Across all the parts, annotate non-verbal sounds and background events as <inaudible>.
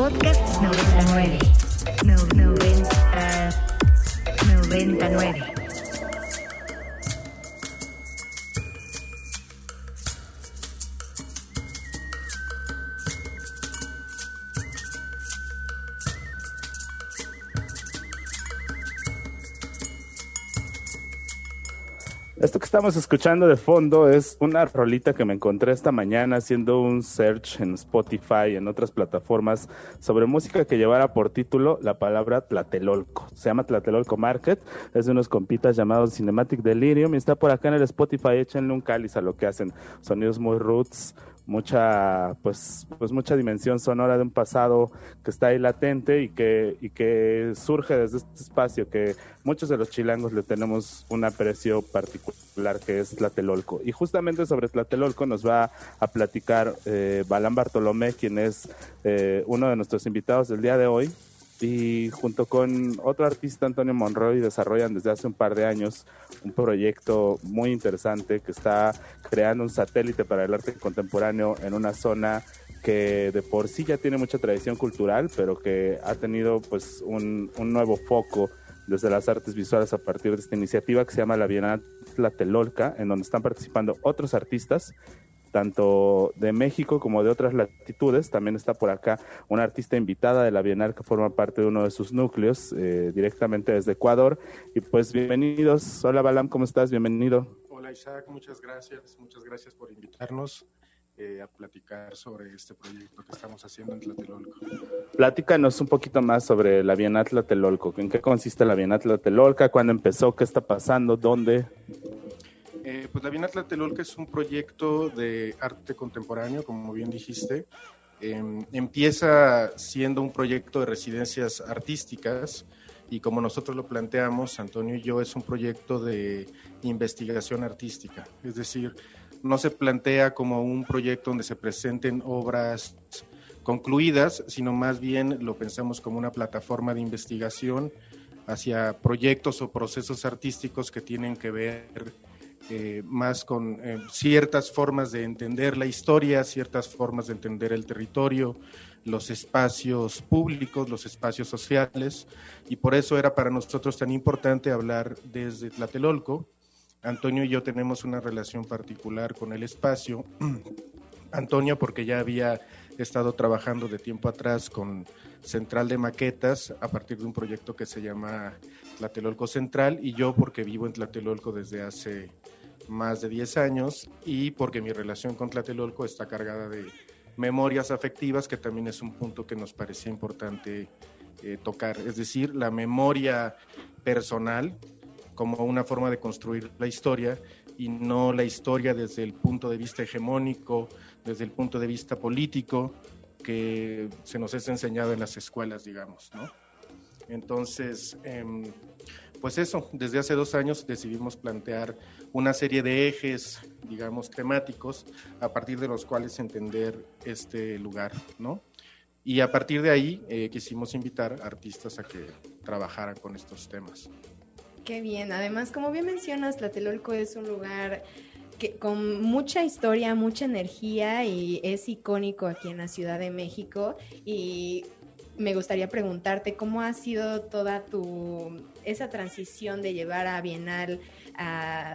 Podcast 99. No, 90, 99. Esto que estamos escuchando de fondo es una rolita que me encontré esta mañana haciendo un search en Spotify y en otras plataformas sobre música que llevara por título la palabra Tlatelolco. Se llama Tlatelolco Market, es de unos compitas llamados Cinematic Delirium y está por acá en el Spotify, échenle un cáliz a lo que hacen. Sonidos muy roots, mucha pues pues mucha dimensión sonora de un pasado que está ahí latente y que y que surge desde este espacio que muchos de los chilangos le tenemos un aprecio particular que es Tlatelolco. Y justamente sobre Tlatelolco nos va a platicar eh, Balán Bartolomé quien es eh, uno de nuestros invitados del día de hoy y junto con otro artista, Antonio Monroy, desarrollan desde hace un par de años un proyecto muy interesante que está creando un satélite para el arte contemporáneo en una zona que de por sí ya tiene mucha tradición cultural, pero que ha tenido pues un, un nuevo foco desde las artes visuales a partir de esta iniciativa que se llama la Bienal Tlatelolca, en donde están participando otros artistas tanto de México como de otras latitudes. También está por acá una artista invitada de la Bienal que forma parte de uno de sus núcleos, eh, directamente desde Ecuador. Y pues bienvenidos. Hola Balam, ¿cómo estás? Bienvenido. Hola Isaac, muchas gracias. Muchas gracias por invitarnos. Eh, a platicar sobre este proyecto que estamos haciendo en Tlatelolco. Platícanos un poquito más sobre la Bienal Tlatelolco. ¿En qué consiste la Bienal Tlatelolca? ¿Cuándo empezó? ¿Qué está pasando? ¿Dónde? Eh, pues la Bienal Tlatelolca es un proyecto de arte contemporáneo, como bien dijiste. Eh, empieza siendo un proyecto de residencias artísticas y como nosotros lo planteamos, Antonio y yo, es un proyecto de investigación artística. Es decir, no se plantea como un proyecto donde se presenten obras concluidas, sino más bien lo pensamos como una plataforma de investigación hacia proyectos o procesos artísticos que tienen que ver eh, más con eh, ciertas formas de entender la historia, ciertas formas de entender el territorio, los espacios públicos, los espacios sociales, y por eso era para nosotros tan importante hablar desde Tlatelolco. Antonio y yo tenemos una relación particular con el espacio. <clears throat> Antonio porque ya había estado trabajando de tiempo atrás con Central de Maquetas a partir de un proyecto que se llama Tlatelolco Central y yo porque vivo en Tlatelolco desde hace más de 10 años y porque mi relación con Tlatelolco está cargada de memorias afectivas, que también es un punto que nos parecía importante eh, tocar, es decir, la memoria personal como una forma de construir la historia y no la historia desde el punto de vista hegemónico, desde el punto de vista político que se nos es enseñado en las escuelas, digamos, ¿no? Entonces, em, pues eso, desde hace dos años decidimos plantear una serie de ejes, digamos, temáticos, a partir de los cuales entender este lugar, ¿no? Y a partir de ahí eh, quisimos invitar artistas a que trabajaran con estos temas. Qué bien, además, como bien mencionas, Tlatelolco es un lugar que, con mucha historia, mucha energía y es icónico aquí en la Ciudad de México y me gustaría preguntarte cómo ha sido toda tu esa transición de llevar a Bienal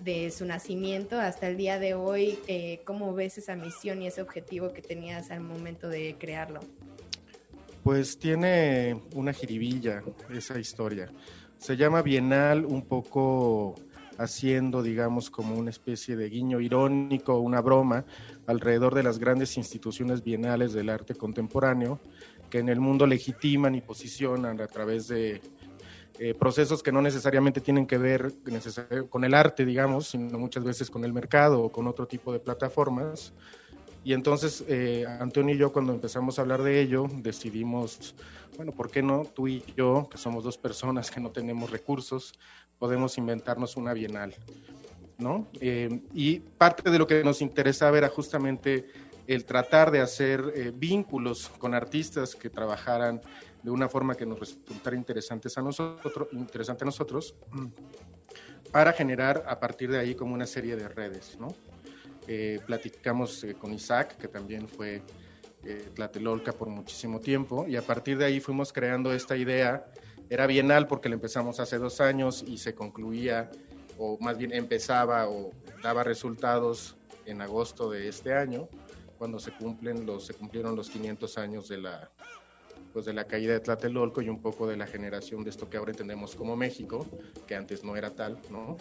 de su nacimiento hasta el día de hoy, eh, cómo ves esa misión y ese objetivo que tenías al momento de crearlo. Pues tiene una jiribilla esa historia. Se llama Bienal un poco haciendo, digamos, como una especie de guiño irónico, una broma alrededor de las grandes instituciones bienales del arte contemporáneo que en el mundo legitiman y posicionan a través de eh, procesos que no necesariamente tienen que ver con el arte, digamos, sino muchas veces con el mercado o con otro tipo de plataformas. Y entonces eh, Antonio y yo cuando empezamos a hablar de ello decidimos, bueno, ¿por qué no tú y yo, que somos dos personas que no tenemos recursos, podemos inventarnos una bienal? ¿no? Eh, y parte de lo que nos interesaba era justamente el tratar de hacer eh, vínculos con artistas que trabajaran de una forma que nos resultara interesantes a nosotros, interesante a nosotros, para generar a partir de ahí como una serie de redes, ¿no? Eh, platicamos eh, con Isaac, que también fue eh, Tlatelolca por muchísimo tiempo y a partir de ahí fuimos creando esta idea. Era bienal porque la empezamos hace dos años y se concluía, o más bien empezaba o daba resultados en agosto de este año, cuando se, cumplen los, se cumplieron los 500 años de la, pues de la caída de Tlatelolco y un poco de la generación de esto que ahora entendemos como México, que antes no era tal, ¿no?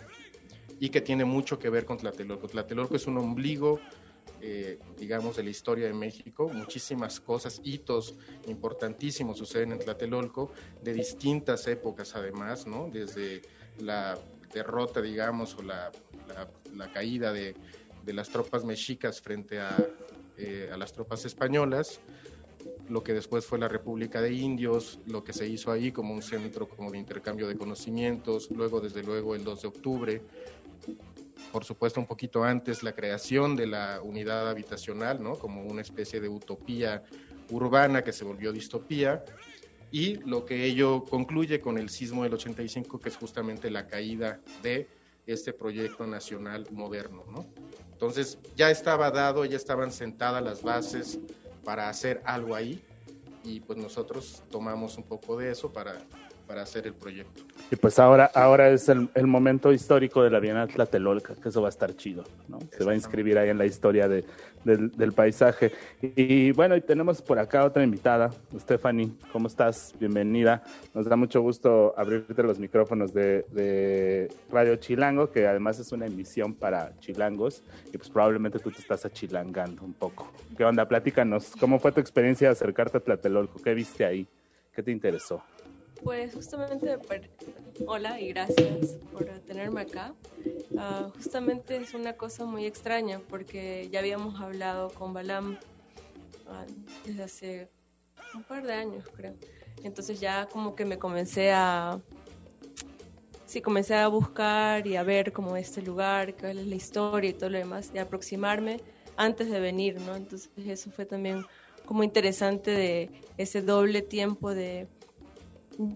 Y que tiene mucho que ver con Tlatelolco. Tlatelolco es un ombligo eh, digamos, de la historia de México. Muchísimas cosas, hitos importantísimos suceden en Tlatelolco, de distintas épocas además, ¿no? Desde la derrota, digamos, o la, la, caída de, de, las tropas mexicas frente a, eh, a las tropas españolas, lo que después fue la República de Indios, lo que se hizo ahí como un centro como de intercambio de conocimientos, luego desde luego el 2 de octubre, por supuesto un poquito antes la creación de la unidad habitacional, ¿no? como una especie de utopía urbana que se volvió distopía, y lo que ello concluye con el sismo del 85, que es justamente la caída de este proyecto nacional moderno. ¿no? Entonces ya estaba dado, ya estaban sentadas las bases para hacer algo ahí, y pues nosotros tomamos un poco de eso para para hacer el proyecto. Y pues ahora, ahora es el, momento histórico de la Bienal Tlatelolca, que eso va a estar chido, ¿no? Se va a inscribir ahí en la historia de, del, paisaje. Y, bueno, y tenemos por acá otra invitada, Stephanie, ¿cómo estás? Bienvenida. Nos da mucho gusto abrirte los micrófonos de, de Radio Chilango, que además es una emisión para chilangos, y pues probablemente tú te estás achilangando un poco. ¿Qué onda? Platícanos, ¿cómo fue tu experiencia de acercarte a Tlatelolco? ¿Qué viste ahí? ¿Qué te interesó? Pues justamente, hola y gracias por tenerme acá. Ah, justamente es una cosa muy extraña porque ya habíamos hablado con Balam ah, desde hace un par de años, creo. Entonces ya como que me comencé a... Sí, comencé a buscar y a ver como este lugar, cuál es la historia y todo lo demás, y aproximarme antes de venir, ¿no? Entonces eso fue también como interesante de ese doble tiempo de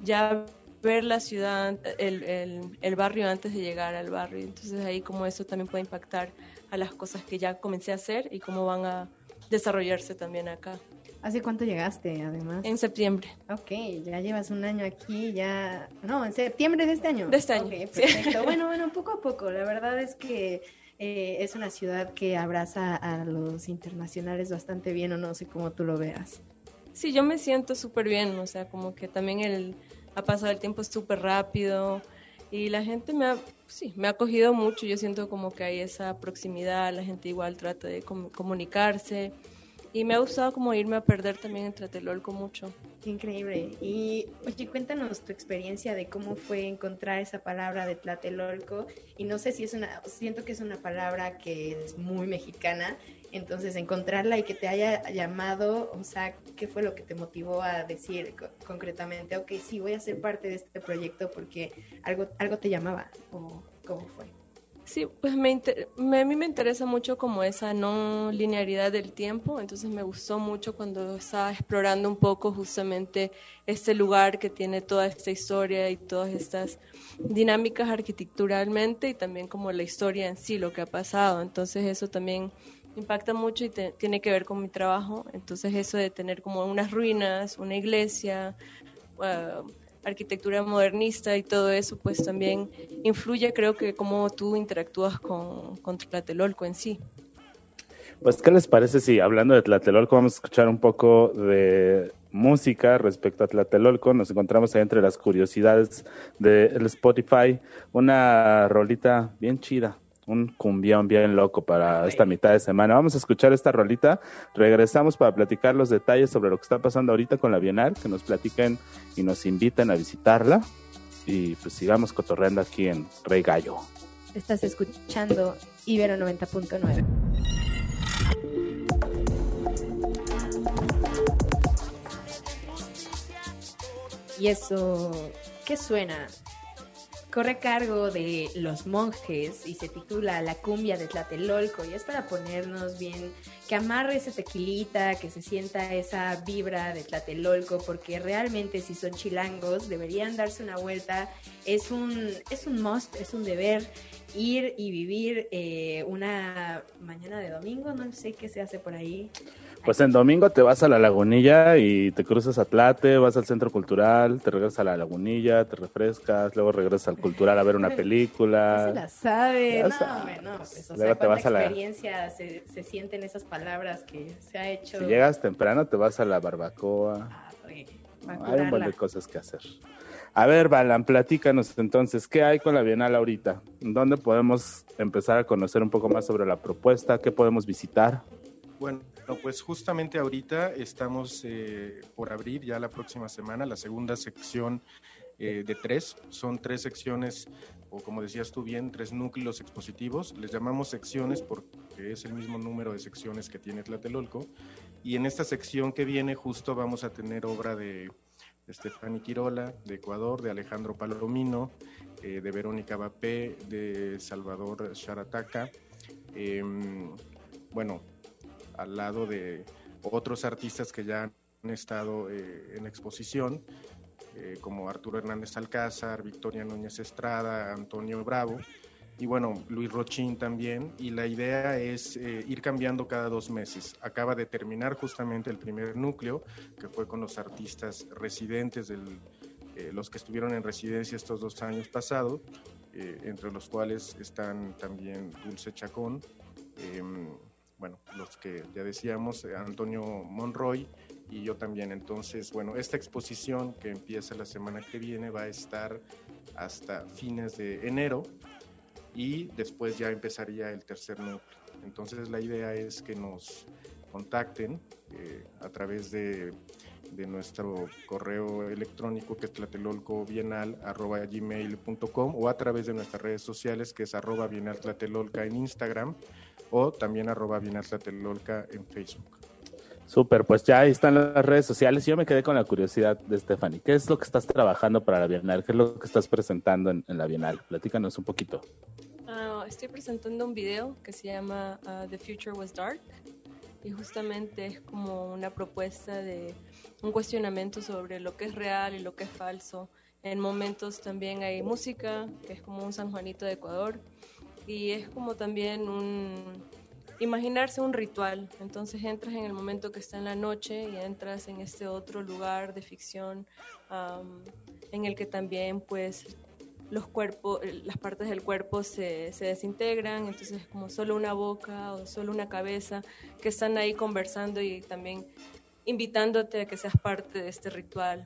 ya ver la ciudad, el, el, barrio antes de llegar al barrio. Entonces ahí como eso también puede impactar a las cosas que ya comencé a hacer y cómo van a desarrollarse también acá. ¿Hace cuánto llegaste, además? En septiembre. Ok, ya llevas un año aquí, ya... No, en septiembre de este año. De este año. perfecto. bueno, <laughs> bueno, poco a poco. La verdad es que eh, es una ciudad que abraza a los internacionales bastante bien, o no sé cómo tú lo veas. Sí, yo me siento súper bien, o sea, como que también el, ha pasado el tiempo súper rápido y la gente me ha, sí, me ha acogido mucho, yo siento como que hay esa proximidad, la gente igual trata de comunicarse y me ha gustado como irme a perder también en Tlatelolco mucho. Increíble. Y oye, cuéntanos tu experiencia de cómo fue encontrar esa palabra de Tlatelolco. Y no sé si es una, siento que es una palabra que es muy mexicana. Entonces, encontrarla y que te haya llamado, o sea, ¿qué fue lo que te motivó a decir concretamente, ok, sí, voy a ser parte de este proyecto porque algo, algo te llamaba? ¿O cómo fue? Sí, pues me, a mí me interesa mucho como esa no linearidad del tiempo, entonces me gustó mucho cuando estaba explorando un poco justamente este lugar que tiene toda esta historia y todas estas dinámicas arquitecturalmente y también como la historia en sí, lo que ha pasado. Entonces eso también impacta mucho y tiene que ver con mi trabajo. Entonces eso de tener como unas ruinas, una iglesia, uh, arquitectura modernista y todo eso, pues también influye, creo que, cómo tú interactúas con, con Tlatelolco en sí. Pues, ¿qué les parece si hablando de Tlatelolco vamos a escuchar un poco de música respecto a Tlatelolco? Nos encontramos ahí entre las curiosidades del Spotify, una rolita bien chida un cumbión bien loco para esta mitad de semana. Vamos a escuchar esta rolita, regresamos para platicar los detalles sobre lo que está pasando ahorita con la Bienal, que nos platiquen y nos inviten a visitarla y pues sigamos cotorreando aquí en Rey Gallo. Estás escuchando Ibero 90.9. Y eso, ¿qué suena? Corre cargo de los monjes y se titula La cumbia de Tlatelolco y es para ponernos bien, que amarre ese tequilita, que se sienta esa vibra de Tlatelolco, porque realmente si son chilangos deberían darse una vuelta, es un, es un must, es un deber ir y vivir eh, una mañana de domingo, no sé qué se hace por ahí. Pues en domingo te vas a la lagunilla y te cruzas a Tlate, vas al centro cultural, te regresas a la lagunilla, te refrescas, luego regresas al cultural a ver una película. <laughs> No se la sabe, Ya no, sabes. hombre, no, pues, o Luego sea, te vas a la- experiencia se, se sienten esas palabras que se ha hecho. Si llegas temprano te vas a la barbacoa. Pa' Hay un montón de cosas que hacer. A ver, Balan, platícanos entonces, ¿qué hay con la Bienal ahorita? ¿Dónde podemos empezar a conocer un poco más sobre la propuesta? ¿Qué podemos visitar? Bueno, pues justamente ahorita estamos eh, por abrir ya la próxima semana la segunda sección eh, de tres. Son tres secciones, o como decías tú bien, tres núcleos expositivos. Les llamamos secciones porque es el mismo número de secciones que tiene Tlatelolco. Y en esta sección que viene justo vamos a tener obra de Estefani Quirola, de Ecuador, de Alejandro Palomino, eh, de Verónica Bapé, de Salvador Charataca. Em, bueno, al lado de otros artistas que ya han estado eh, en exposición, eh, como Arturo Hernández Alcázar, Victoria Núñez Estrada, Antonio Bravo y bueno, Luis Rochín también. Y la idea es eh, ir cambiando cada dos meses. Acaba de terminar justamente el primer núcleo, que fue con los artistas residentes, del, eh, los que estuvieron en residencia estos dos años pasados, eh, entre los cuales están también Dulce Chacón. Bueno, los que ya decíamos, eh, Antonio Monroy y yo también. Entonces, bueno, esta exposición que empieza la semana que viene va a estar hasta fines de enero y después ya empezaría el tercer núcleo. Entonces, la idea es que nos contacten eh, a través de, de nuestro correo electrónico que es tlatelolcobienal.gmail.com o a través de nuestras redes sociales que es arroba bienal tlatelolca en Instagram o también arroba bienal tlatelolca en Facebook. Súper, pues ya ahí están las redes sociales. Yo me quedé con la curiosidad de Stephanie. ¿Qué es lo que estás trabajando para la Bienal? ¿Qué es lo que estás presentando en, en la Bienal? Platícanos un poquito. Ah, estoy presentando un video que se llama ah, The Future Was Dark y justamente es como una propuesta de un cuestionamiento sobre lo que es real y lo que es falso. En momentos también hay música, que es como un San Juanito de Ecuador, y es como también un imaginarse un ritual. Entonces entras en el momento que está en la noche y entras en este otro lugar de ficción en el que también pues los cuerpos, las partes del cuerpo se, se desintegran, entonces es como solo una boca o solo una cabeza que están ahí conversando y también invitándote a que seas parte de este ritual.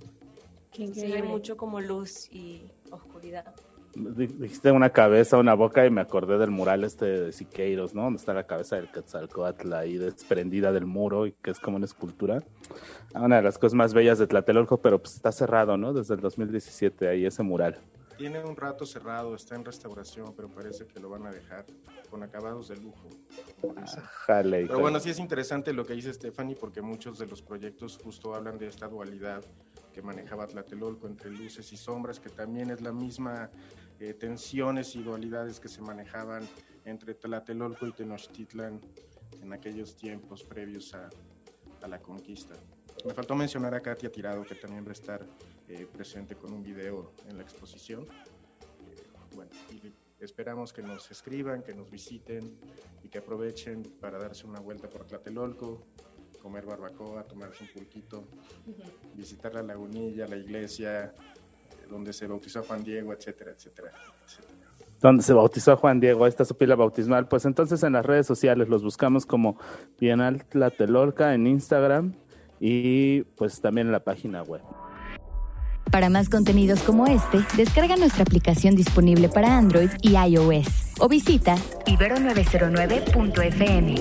Entonces hay mucho como luz y oscuridad. Di- Dijiste una cabeza, una boca y me acordé del mural este de Siqueiros, ¿no? Donde está la cabeza del Quetzalcoatl ahí desprendida del muro y que es como una escultura. Una de las cosas más bellas de Tlatelolco, pero pues está cerrado, ¿no? Desde el 2017 ahí ese mural. Tiene un rato cerrado, está en restauración, pero parece que lo van a dejar con acabados de lujo. Jale. Pero bueno, sí es interesante lo que dice Stephanie, porque muchos de los proyectos justo hablan de esta dualidad que manejaba Tlatelolco entre luces y sombras, que también es la misma eh, tensiones y dualidades que se manejaban entre Tlatelolco y Tenochtitlan en aquellos tiempos previos a, a la conquista. Me faltó mencionar a Katia Tirado, que también va a estar eh, presente con un video en la exposición. Eh, bueno, y esperamos que nos escriban, que nos visiten y que aprovechen para darse una vuelta por Tlatelolco, comer barbacoa, tomarse un pulquito, visitar la lagunilla, la iglesia, donde se bautizó a Juan Diego, etcétera, etcétera, etcétera. donde se bautizó a Juan Diego, ahí está su pila bautismal. Pues entonces en las redes sociales los buscamos como Bienal Tlatelolca en Instagram y pues también en la página web. Para más contenidos como este, descarga nuestra aplicación disponible para Android y iOS o visita ibero909.fm.